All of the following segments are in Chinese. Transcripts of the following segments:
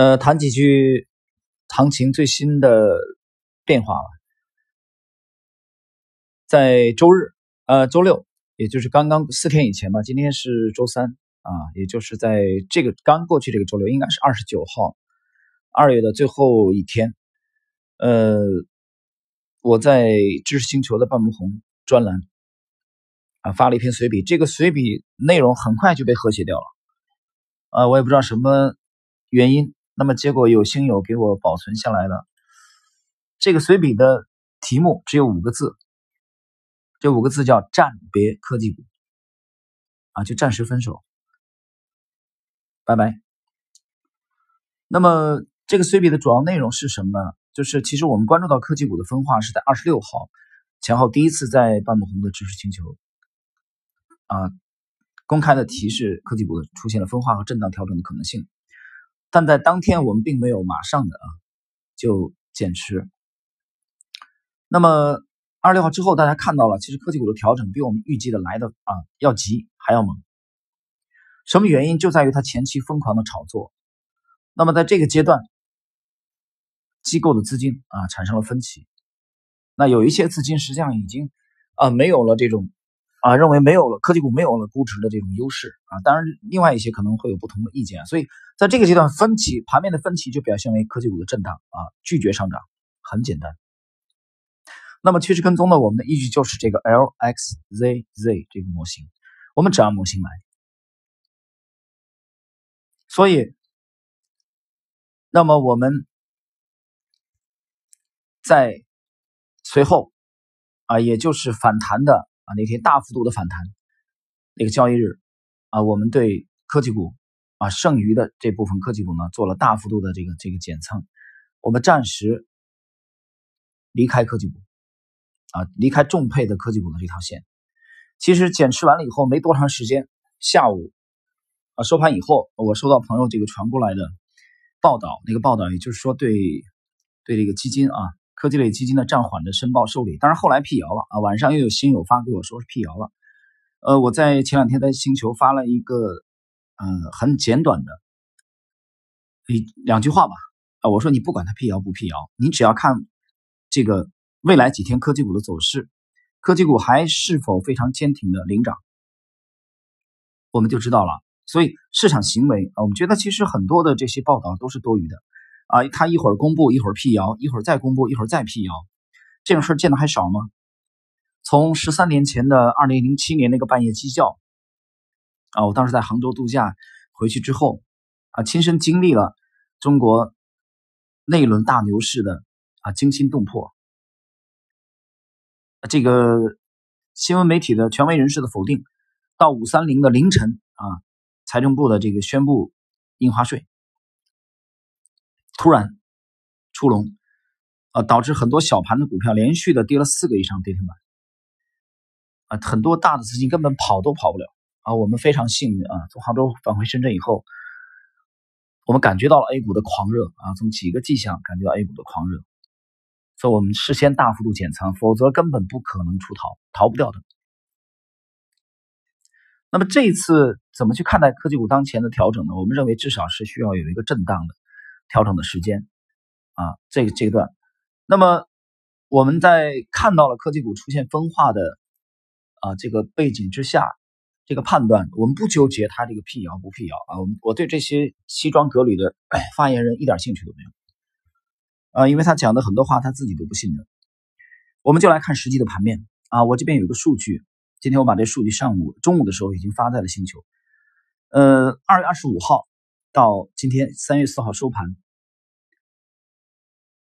呃，谈几句行情最新的变化吧。在周日，呃，周六，也就是刚刚四天以前吧，今天是周三啊，也就是在这个刚过去这个周六，应该是二十九号，二月的最后一天。呃，我在知识星球的半木红专栏啊发了一篇随笔，这个随笔内容很快就被和谐掉了，啊，我也不知道什么原因。那么结果有星友给我保存下来了，这个随笔的题目只有五个字，这五个字叫“暂别科技股”，啊，就暂时分手，拜拜。那么这个随笔的主要内容是什么呢？就是其实我们关注到科技股的分化是在二十六号前后第一次在半亩红的知识星球啊公开的提示科技股出现了分化和震荡调整的可能性。但在当天，我们并没有马上的啊就减持。那么二十六号之后，大家看到了，其实科技股的调整比我们预计的来的啊要急还要猛。什么原因？就在于它前期疯狂的炒作。那么在这个阶段，机构的资金啊产生了分歧。那有一些资金实际上已经啊没有了这种。啊，认为没有了科技股没有了估值的这种优势啊，当然另外一些可能会有不同的意见，所以在这个阶段分歧盘面的分歧就表现为科技股的震荡啊，拒绝上涨，很简单。那么趋势跟踪呢，我们的依据就是这个 LXZZ 这个模型，我们只按模型来。所以，那么我们在随后啊，也就是反弹的。啊，那天大幅度的反弹，那个交易日，啊，我们对科技股啊剩余的这部分科技股呢做了大幅度的这个这个减仓，我们暂时离开科技股，啊，离开重配的科技股的这条线。其实减持完了以后没多长时间，下午啊收盘以后，我收到朋友这个传过来的报道，那个报道也就是说对对这个基金啊。科技类基金的暂缓的申报受理，当然后来辟谣了啊！晚上又有新友发给我说是辟谣了。呃，我在前两天在星球发了一个嗯很简短的一两句话吧啊，我说你不管它辟谣不辟谣，你只要看这个未来几天科技股的走势，科技股还是否非常坚挺的领涨，我们就知道了。所以市场行为啊，我们觉得其实很多的这些报道都是多余的。啊，他一会儿公布，一会儿辟谣，一会儿再公布，一会儿再辟谣，这种事见的还少吗？从十三年前的二零零七年那个半夜鸡叫，啊，我当时在杭州度假，回去之后，啊，亲身经历了中国那一轮大牛市的啊惊心动魄，这个新闻媒体的权威人士的否定，到五三零的凌晨啊，财政部的这个宣布印花税。突然出笼，啊，导致很多小盘的股票连续的跌了四个以上跌停板，啊，很多大的资金根本跑都跑不了啊。我们非常幸运啊，从杭州返回深圳以后，我们感觉到了 A 股的狂热啊，从几个迹象感觉到 A 股的狂热，所以我们事先大幅度减仓，否则根本不可能出逃，逃不掉的。那么这一次怎么去看待科技股当前的调整呢？我们认为至少是需要有一个震荡的。调整的时间啊，这个阶段，那么我们在看到了科技股出现分化的啊这个背景之下，这个判断我们不纠结它这个辟谣不辟谣啊，我们我对这些西装革履的发言人一点兴趣都没有啊，因为他讲的很多话他自己都不信的。我们就来看实际的盘面啊，我这边有个数据，今天我把这数据上午中午的时候已经发在了星球，呃，二月二十五号。到今天三月四号收盘，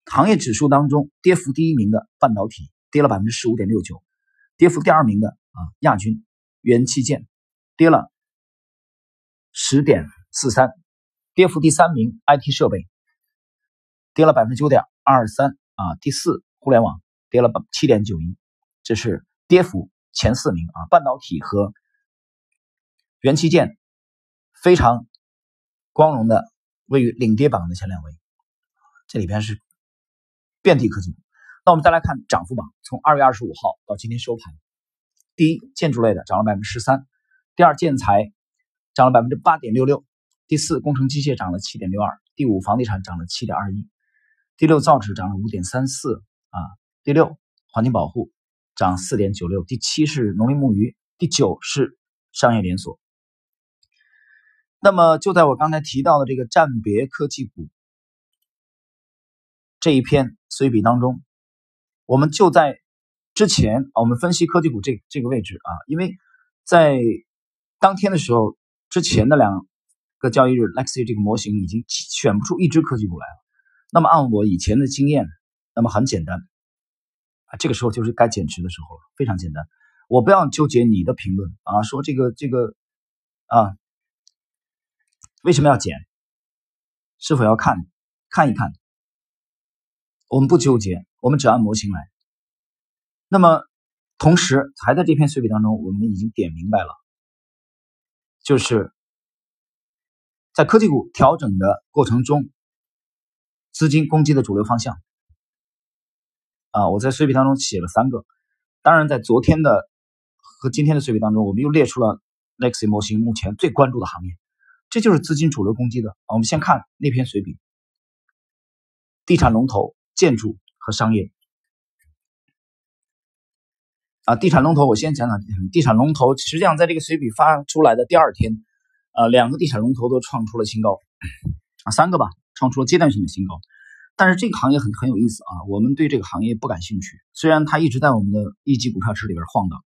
行业指数当中跌幅第一名的半导体跌了百分之十五点六九，跌幅第二名的啊亚军元器件跌了十点四三，跌幅第三名 IT 设备跌了百分之九点二三啊，第四互联网跌了七点九一，这是跌幅前四名啊，半导体和元器件非常。光荣的位于领跌榜的前两位，这里边是遍地科技股。那我们再来看涨幅榜，从二月二十五号到今天收盘，第一建筑类的涨了百分之十三，第二建材涨了百分之八点六六，第四，工程机械涨了七点六二；第五，房地产涨了七点二一；第六，造纸涨了五点三四啊；第六，环境保护涨四点九六；第七是农林牧渔；第九是商业连锁。那么就在我刚才提到的这个占别科技股这一篇随笔当中，我们就在之前啊，我们分析科技股这这个位置啊，因为在当天的时候，之前的两个交易日，Lexi 这个模型已经选不出一只科技股来了。那么按我以前的经验，那么很简单啊，这个时候就是该减持的时候了，非常简单。我不要纠结你的评论啊，说这个这个啊。为什么要减？是否要看看一看？我们不纠结，我们只按模型来。那么，同时还在这篇随笔当中，我们已经点明白了，就是在科技股调整的过程中，资金攻击的主流方向。啊，我在随笔当中写了三个。当然，在昨天的和今天的随笔当中，我们又列出了 Lexi 模型目前最关注的行业。这就是资金主流攻击的啊！我们先看那篇随笔：地产龙头、建筑和商业。啊，地产龙头，我先讲讲地产龙头。实际上，在这个随笔发出来的第二天，呃，两个地产龙头都创出了新高，啊，三个吧，创出了阶段性的新高。但是这个行业很很有意思啊，我们对这个行业不感兴趣。虽然它一直在我们的一级股票池里边晃荡，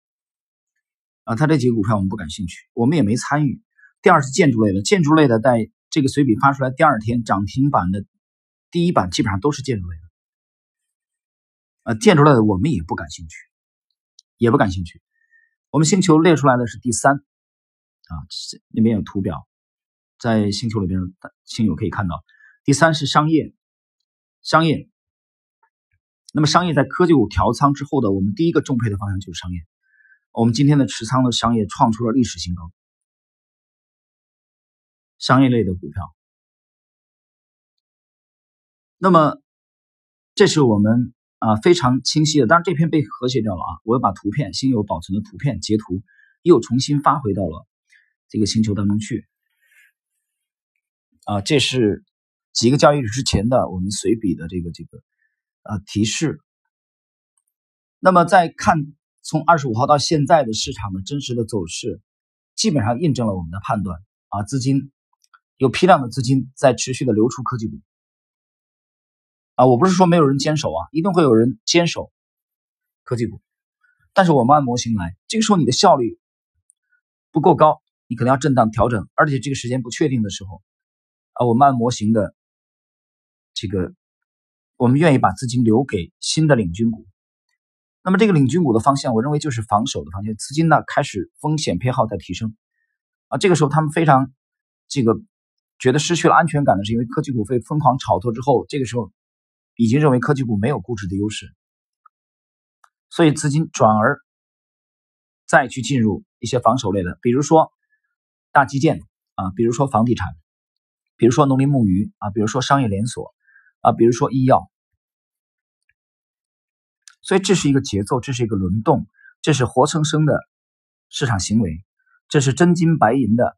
啊，它这几个股票我们不感兴趣，我们也没参与。第二是建筑类的，建筑类的在这个随笔发出来第二天涨停板的第一板基本上都是建筑类的，呃，建筑类的我们也不感兴趣，也不感兴趣。我们星球列出来的是第三，啊，那边有图表，在星球里边星友可以看到，第三是商业，商业。那么商业在科技股调仓之后的，我们第一个重配的方向就是商业。我们今天的持仓的商业创出了历史新高。商业类的股票，那么这是我们啊非常清晰的。当然这篇被和谐掉了啊，我又把图片新有保存的图片截图又重新发回到了这个星球当中去啊。这是几个交易日之前的我们随笔的这个这个啊提示。那么再看从二十五号到现在的市场的真实的走势，基本上印证了我们的判断啊，资金。有批量的资金在持续的流出科技股，啊，我不是说没有人坚守啊，一定会有人坚守科技股，但是我们按模型来，这个时候你的效率不够高，你可能要震荡调整，而且这个时间不确定的时候，啊，我们按模型的这个，我们愿意把资金留给新的领军股，那么这个领军股的方向，我认为就是防守的方向，资金呢开始风险偏好在提升，啊，这个时候他们非常这个。觉得失去了安全感的是因为科技股被疯狂炒作之后，这个时候已经认为科技股没有估值的优势，所以资金转而再去进入一些防守类的，比如说大基建啊，比如说房地产，比如说农林牧渔啊，比如说商业连锁啊，比如说医药。所以这是一个节奏，这是一个轮动，这是活生生的市场行为，这是真金白银的。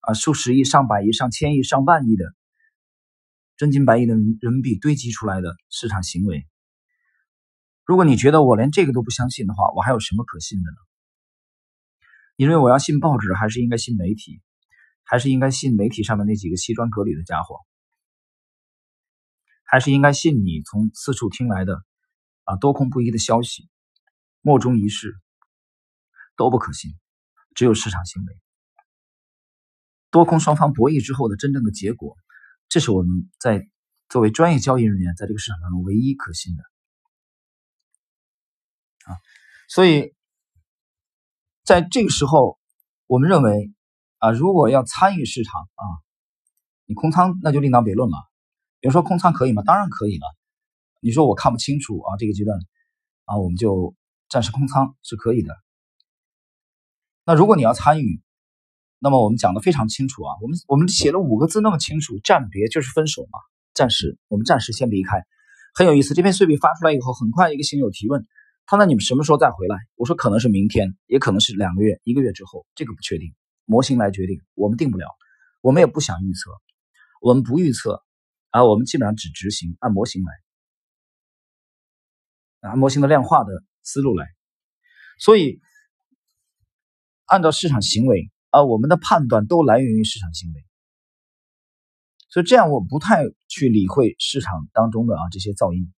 啊，数十亿、上百亿、上千亿、上万亿的真金白银的人民币堆积出来的市场行为，如果你觉得我连这个都不相信的话，我还有什么可信的呢？你认为我要信报纸，还是应该信媒体，还是应该信媒体上面那几个西装革履的家伙，还是应该信你从四处听来的啊多空不一的消息？莫衷一是，都不可信，只有市场行为。多空双方博弈之后的真正的结果，这是我们在作为专业交易人员在这个市场当中唯一可信的啊。所以，在这个时候，我们认为啊，如果要参与市场啊，你空仓那就另当别论了。比如说空仓可以吗？当然可以了。你说我看不清楚啊，这个阶段啊，我们就暂时空仓是可以的。那如果你要参与，那么我们讲的非常清楚啊，我们我们写了五个字那么清楚，暂别就是分手嘛，暂时我们暂时先离开，很有意思。这篇碎笔发出来以后，很快一个新友提问，他那你们什么时候再回来？我说可能是明天，也可能是两个月、一个月之后，这个不确定，模型来决定，我们定不了。我们也不想预测，我们不预测啊，我们基本上只执行按模型来，按模型的量化的思路来，所以按照市场行为啊，我们的判断都来源于市场行为。所以这样我不太去理会市场当中的啊这些噪音。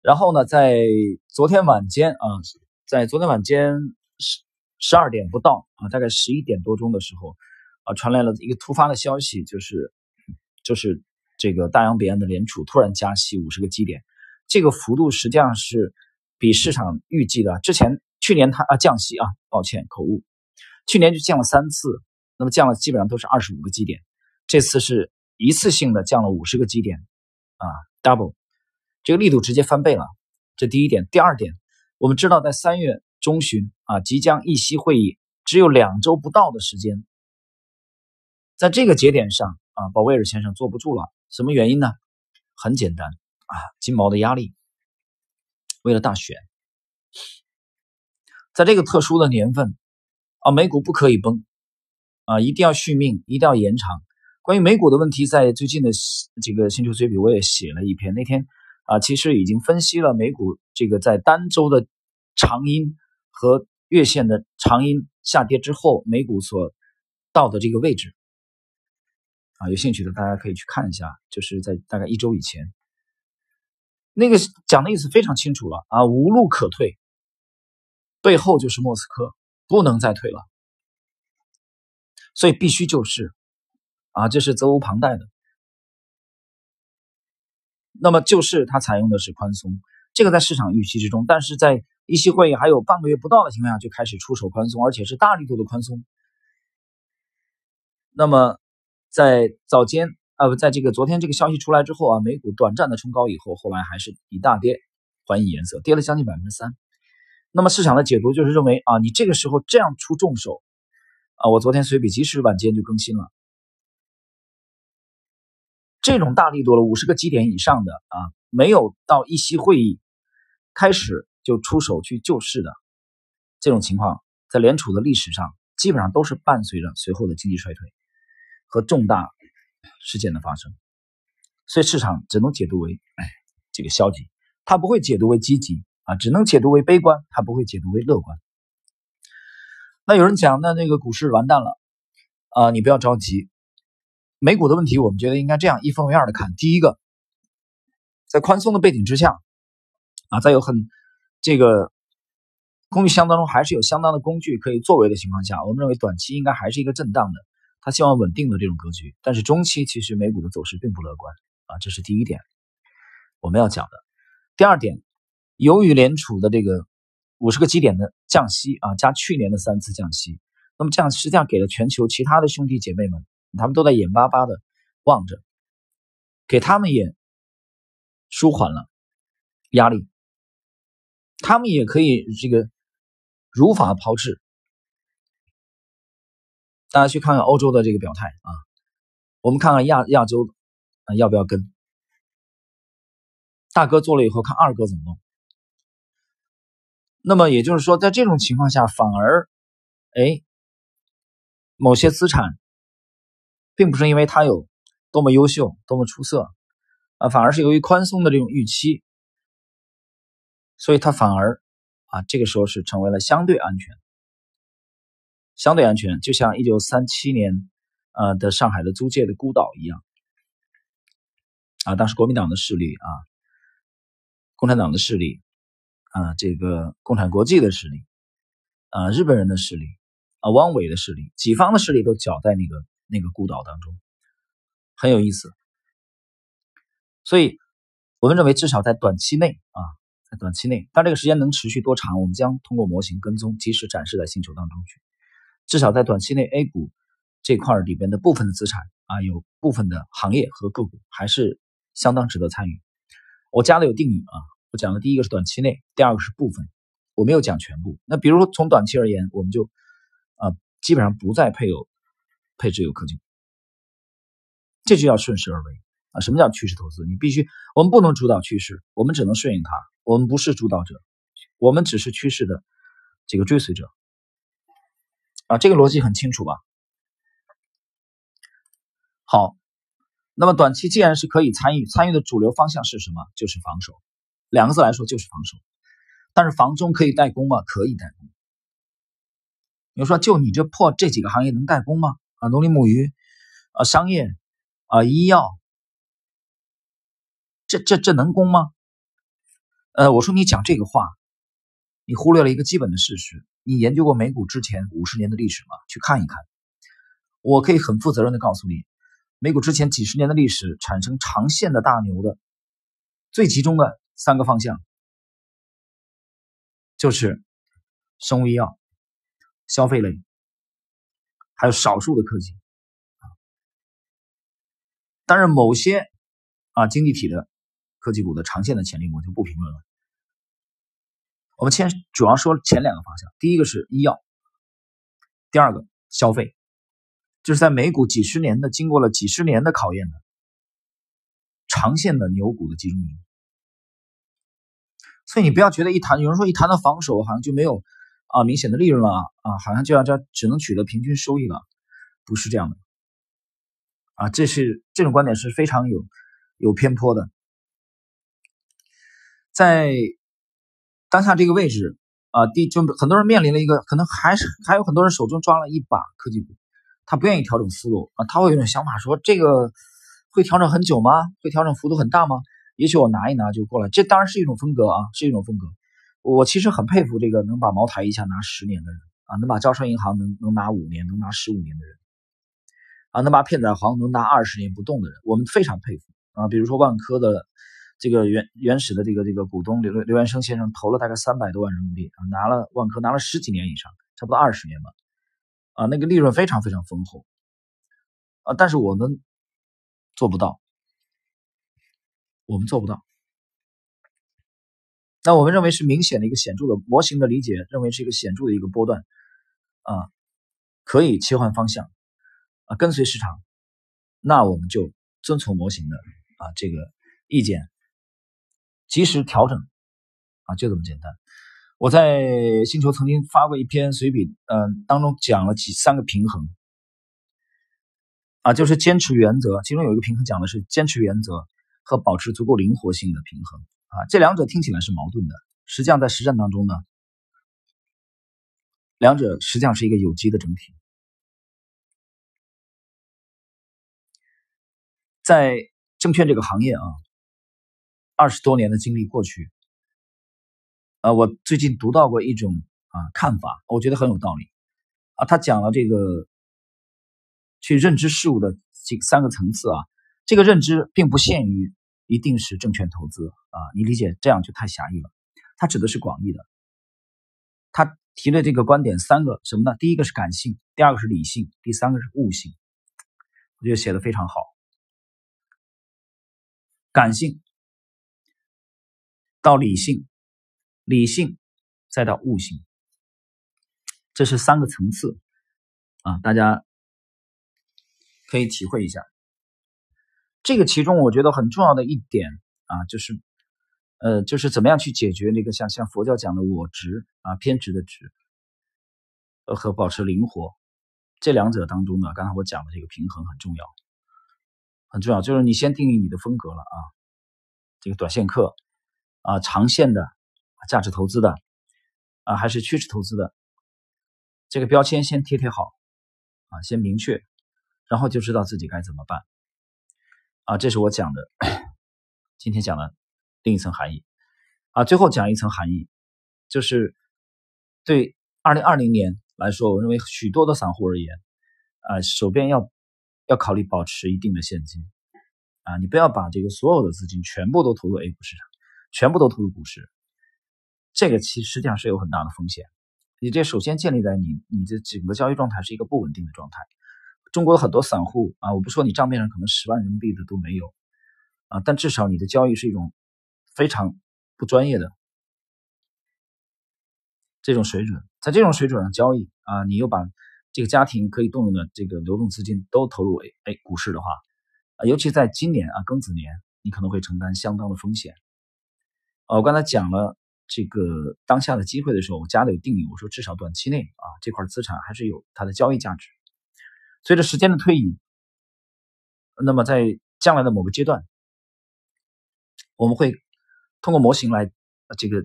然后呢，在昨天晚间啊，在昨天晚间十十二点不到啊，大概十一点多钟的时候啊，传来了一个突发的消息，就是就是这个大洋彼岸的联储突然加息五十个基点，这个幅度实际上是比市场预计的之前去年它啊降息啊，抱歉口误，去年就降了三次，那么降了基本上都是二十五个基点。这次是一次性的降了五十个基点，啊，double，这个力度直接翻倍了。这第一点，第二点，我们知道在三月中旬啊，即将议息会议只有两周不到的时间，在这个节点上啊，鲍威尔先生坐不住了。什么原因呢？很简单啊，金毛的压力。为了大选，在这个特殊的年份啊，美股不可以崩啊，一定要续命，一定要延长。关于美股的问题，在最近的这个星球随笔我也写了一篇。那天啊，其实已经分析了美股这个在单周的长阴和月线的长阴下跌之后，美股所到的这个位置啊，有兴趣的大家可以去看一下。就是在大概一周以前，那个讲的意思非常清楚了啊，无路可退，背后就是莫斯科，不能再退了，所以必须救市。啊，这是责无旁贷的。那么就是它采用的是宽松，这个在市场预期之中，但是在议息会议还有半个月不到的情况下就开始出手宽松，而且是大力度的宽松。那么在早间啊，不在这个昨天这个消息出来之后啊，美股短暂的冲高以后，后来还是以大跌还以颜色，跌了将近百分之三。那么市场的解读就是认为啊，你这个时候这样出重手啊，我昨天随笔及时晚间就更新了。这种大力度了五十个基点以上的啊，没有到议息会议开始就出手去救市的这种情况，在联储的历史上基本上都是伴随着随后的经济衰退和重大事件的发生，所以市场只能解读为哎这个消极，它不会解读为积极啊，只能解读为悲观，它不会解读为乐观。那有人讲，那那个股市完蛋了啊，你不要着急。美股的问题，我们觉得应该这样一分为二的看。第一个，在宽松的背景之下，啊，在有很这个工具箱当中还是有相当的工具可以作为的情况下，我们认为短期应该还是一个震荡的，他希望稳定的这种格局。但是中期其实美股的走势并不乐观啊，这是第一点我们要讲的。第二点，由于联储的这个五十个基点的降息啊，加去年的三次降息，那么这样实际上给了全球其他的兄弟姐妹们。他们都在眼巴巴的望着，给他们也舒缓了压力，他们也可以这个如法炮制。大家去看看欧洲的这个表态啊，我们看看亚亚洲啊要不要跟大哥做了以后，看二哥怎么弄。那么也就是说，在这种情况下，反而哎某些资产。并不是因为它有多么优秀、多么出色啊，反而是由于宽松的这种预期，所以它反而啊，这个时候是成为了相对安全、相对安全，就像一九三七年呃的上海的租界的孤岛一样啊，当时国民党的势力啊，共产党的势力啊，这个共产国际的势力啊，日本人的势力啊，汪伪的势力，几方的势力都搅在那个。那个孤岛当中很有意思，所以我们认为至少在短期内啊，在短期内，但这个时间能持续多长，我们将通过模型跟踪及时展示在星球当中去。至少在短期内，A 股这块里边的部分的资产啊，有部分的行业和个股还是相当值得参与。我加了有定语啊，我讲的第一个是短期内，第二个是部分，我没有讲全部。那比如说从短期而言，我们就啊基本上不再配有。配置有科技，这就叫顺势而为啊！什么叫趋势投资？你必须，我们不能主导趋势，我们只能顺应它。我们不是主导者，我们只是趋势的这个追随者啊！这个逻辑很清楚吧？好，那么短期既然是可以参与，参与的主流方向是什么？就是防守，两个字来说就是防守。但是房中可以代工吗？可以代工。你说就你这破这几个行业能代工吗？啊，农林牧渔，啊，商业，啊，医药，这这这能攻吗？呃，我说你讲这个话，你忽略了一个基本的事实。你研究过美股之前五十年的历史吗？去看一看。我可以很负责任的告诉你，美股之前几十年的历史产生长线的大牛的最集中的三个方向，就是生物医药、消费类，还有少数的科技。当然，某些啊经济体的科技股的长线的潜力，我就不评论了。我们先主要说前两个方向，第一个是医药，第二个消费，就是在美股几十年的经过了几十年的考验的长线的牛股的集中营。所以你不要觉得一谈有人说一谈到防守，好像就没有啊明显的利润了啊，好像就要这只能取得平均收益了，不是这样的啊，这是这种观点是非常有有偏颇的，在。当下这个位置啊，第就很多人面临了一个可能还是还有很多人手中抓了一把科技股，他不愿意调整思路啊，他会有一种想法说这个会调整很久吗？会调整幅度很大吗？也许我拿一拿就过来，这当然是一种风格啊，是一种风格。我其实很佩服这个能把茅台一下拿十年的人啊，能把招商银行能能拿五年，能拿十五年的人啊，能把片仔癀能拿二十年不动的人，我们非常佩服啊。比如说万科的。这个原原始的这个这个股东刘刘元生先生投了大概三百多万人民币啊，拿了万科拿了十几年以上，差不多二十年吧，啊，那个利润非常非常丰厚，啊，但是我们做不到，我们做不到。那我们认为是明显的一个显著的模型的理解，认为是一个显著的一个波段，啊，可以切换方向，啊，跟随市场，那我们就遵从模型的啊这个意见。及时调整，啊，就这么简单。我在星球曾经发过一篇随笔，嗯，当中讲了几三个平衡，啊，就是坚持原则，其中有一个平衡讲的是坚持原则和保持足够灵活性的平衡，啊，这两者听起来是矛盾的，实际上在实战当中呢，两者实际上是一个有机的整体，在证券这个行业啊。二十多年的经历过去，呃，我最近读到过一种啊看法，我觉得很有道理啊。他讲了这个去认知事物的这三个层次啊，这个认知并不限于一定是证券投资啊，你理解这样就太狭义了。他指的是广义的。他提的这个观点三个什么呢？第一个是感性，第二个是理性，第三个是悟性。我觉得写的非常好，感性。到理性，理性，再到悟性，这是三个层次啊，大家可以体会一下。这个其中我觉得很重要的一点啊，就是呃，就是怎么样去解决那个像像佛教讲的我执啊偏执的执，呃和保持灵活这两者当中呢，刚才我讲的这个平衡很重要，很重要，就是你先定义你的风格了啊，这个短线客。啊，长线的价值投资的啊，还是趋势投资的，这个标签先贴贴好啊，先明确，然后就知道自己该怎么办啊。这是我讲的，今天讲的另一层含义啊。最后讲一层含义，就是对二零二零年来说，我认为许多的散户而言啊，手边要要考虑保持一定的现金啊，你不要把这个所有的资金全部都投入 A 股市场。全部都投入股市，这个其实际上是有很大的风险。你这首先建立在你你的整个交易状态是一个不稳定的状态。中国的很多散户啊，我不说你账面上可能十万人民币的都没有啊，但至少你的交易是一种非常不专业的这种水准。在这种水准上交易啊，你又把这个家庭可以动用的这个流动资金都投入 A A 股市的话啊，尤其在今年啊庚子年，你可能会承担相当的风险。我刚才讲了这个当下的机会的时候，我加的有定义，我说至少短期内啊这块资产还是有它的交易价值。随着时间的推移，那么在将来的某个阶段，我们会通过模型来这个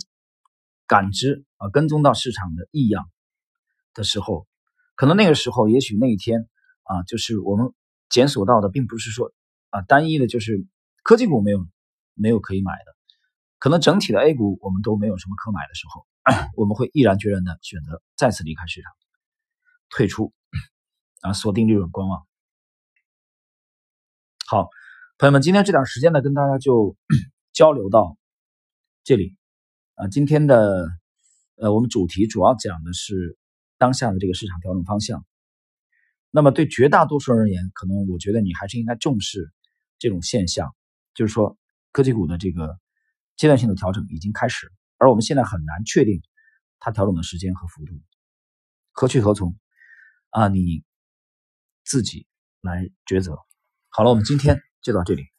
感知啊跟踪到市场的异样的时候，可能那个时候，也许那一天啊，就是我们检索到的，并不是说啊单一的，就是科技股没有没有可以买的，可能整体的 A 股我们都没有什么可买的时候，我们会毅然决然的选择再次离开市场，退出啊，锁定利润观望。好，朋友们，今天这点时间呢，跟大家就 交流到这里啊。今天的呃，我们主题主要讲的是当下的这个市场调整方向。那么对绝大多数人而言，可能我觉得你还是应该重视这种现象，就是说科技股的这个阶段性的调整已经开始，而我们现在很难确定它调整的时间和幅度，何去何从啊？你自己来抉择。好了，我们今天就到这里。